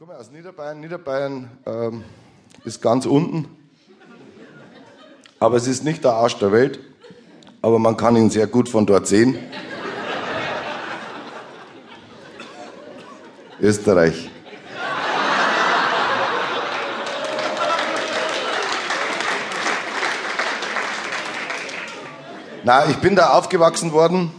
komme aus Niederbayern. Niederbayern ähm, ist ganz unten. Aber es ist nicht der Arsch der Welt. Aber man kann ihn sehr gut von dort sehen. Österreich. Na, ich bin da aufgewachsen worden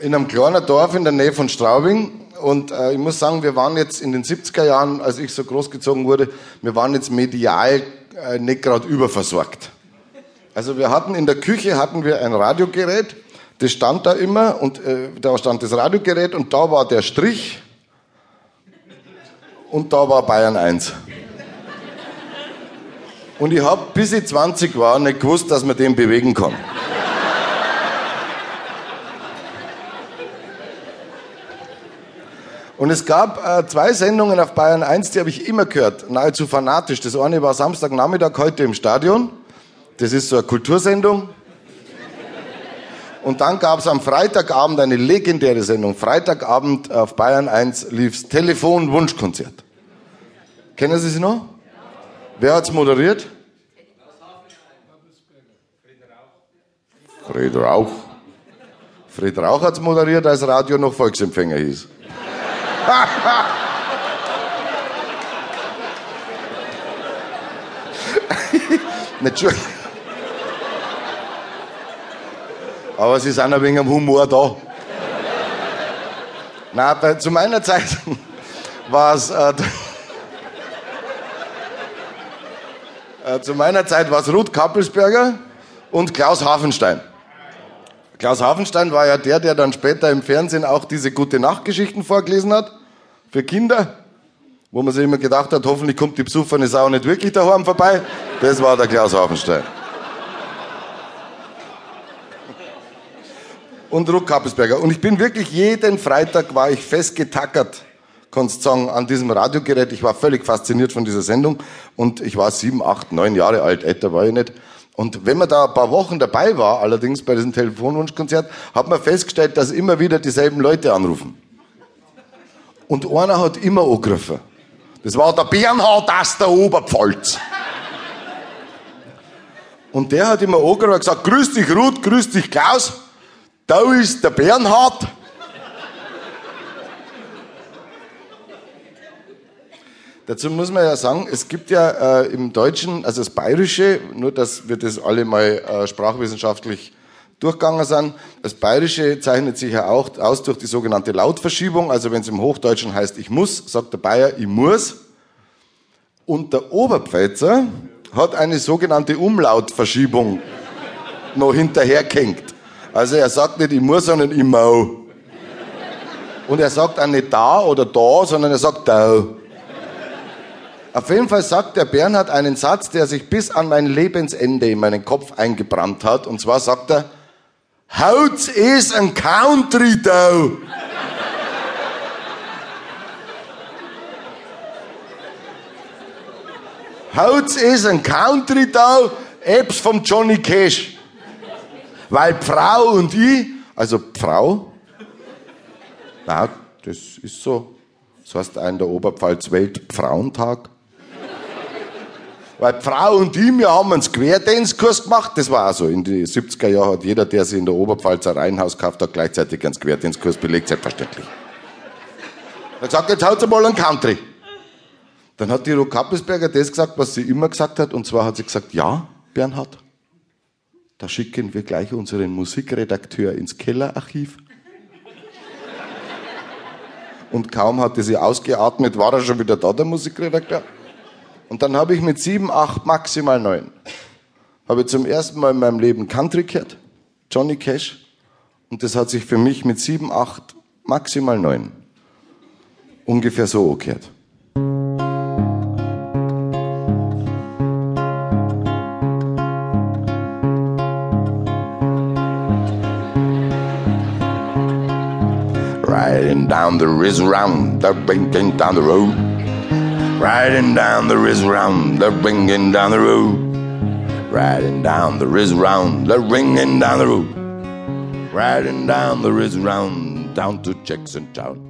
in einem kleinen Dorf in der Nähe von Straubing und äh, ich muss sagen, wir waren jetzt in den 70er Jahren, als ich so großgezogen wurde, wir waren jetzt medial äh, nicht gerade überversorgt. Also wir hatten in der Küche hatten wir ein Radiogerät, das stand da immer und äh, da stand das Radiogerät und da war der Strich und da war Bayern 1. Und ich habe, bis ich 20 war, nicht gewusst, dass man den bewegen kann. Und es gab äh, zwei Sendungen auf Bayern 1, die habe ich immer gehört, nahezu fanatisch. Das eine war Samstagnachmittag heute im Stadion. Das ist so eine Kultursendung. Und dann gab es am Freitagabend eine legendäre Sendung. Freitagabend auf Bayern 1 lief's Telefon-Wunschkonzert. Kennen Sie sie noch? Wer hat's moderiert? Fred Rauch. Fred Rauch hat's moderiert, als Radio noch Volksempfänger hieß. Schon. Aber sie sind ein wenig am Humor da. Bei, zu meiner Zeit war es. Äh, äh, zu meiner Zeit war es Ruth Kappelsberger und Klaus Hafenstein. Klaus Hafenstein war ja der, der dann später im Fernsehen auch diese gute Nachtgeschichten vorgelesen hat für Kinder, wo man sich immer gedacht hat, hoffentlich kommt die besoffene Sau nicht wirklich daheim vorbei. Das war der Klaus Hafenstein. Und Ruck Kappelsberger. Und ich bin wirklich jeden Freitag war ich festgetackert, kannst sagen, an diesem Radiogerät. Ich war völlig fasziniert von dieser Sendung. Und ich war sieben, acht, neun Jahre alt, älter war ich nicht. Und wenn man da ein paar Wochen dabei war, allerdings bei diesem Telefonwunschkonzert, hat man festgestellt, dass immer wieder dieselben Leute anrufen. Und einer hat immer angegriffen. Das war der Bernhard aus der Oberpfalz. Und der hat immer angegriffen und gesagt, grüß dich Ruth, grüß dich Klaus, da ist der Bernhard. Dazu muss man ja sagen, es gibt ja äh, im Deutschen, also das Bayerische, nur dass wir das alle mal äh, sprachwissenschaftlich durchgegangen sind. Das Bayerische zeichnet sich ja auch aus durch die sogenannte Lautverschiebung. Also wenn es im Hochdeutschen heißt, ich muss, sagt der Bayer, ich muss. Und der Oberpfälzer hat eine sogenannte Umlautverschiebung noch hinterhergehängt. Also er sagt nicht ich muss, sondern ich mau. Und er sagt auch nicht da oder da, sondern er sagt da. Auf jeden Fall sagt der Bernhard einen Satz, der sich bis an mein Lebensende in meinen Kopf eingebrannt hat. Und zwar sagt er, Haut is ein Country da. Haut is ein Country da, Apps vom Johnny Cash. Weil Frau und ich, also Frau, na, das ist so, das heißt in der Oberpfalz Weltfrauentag. Weil Frau und ich, wir haben einen Querdenskurs gemacht. Das war also in den 70er Jahren hat jeder, der sich in der Oberpfalz ein Reihenhaus gekauft hat, gleichzeitig einen Querdenskurs belegt, selbstverständlich. Er hat gesagt, jetzt haut mal einen Country. Dann hat die Ruth Kappelsberger das gesagt, was sie immer gesagt hat, und zwar hat sie gesagt, ja, Bernhard, da schicken wir gleich unseren Musikredakteur ins Kellerarchiv. Und kaum hatte sie ausgeatmet, war er schon wieder da, der Musikredakteur. Und dann habe ich mit sieben, acht, maximal neun, habe zum ersten Mal in meinem Leben Country gehört, Johnny Cash. Und das hat sich für mich mit sieben, acht, maximal neun ungefähr so gehört. Riding down the river round, the banking down the road. Riding down the riz round, the ringing down the road. Riding down the riz round, the ringing down the road. Riding down the riz round, down to Jackson Town.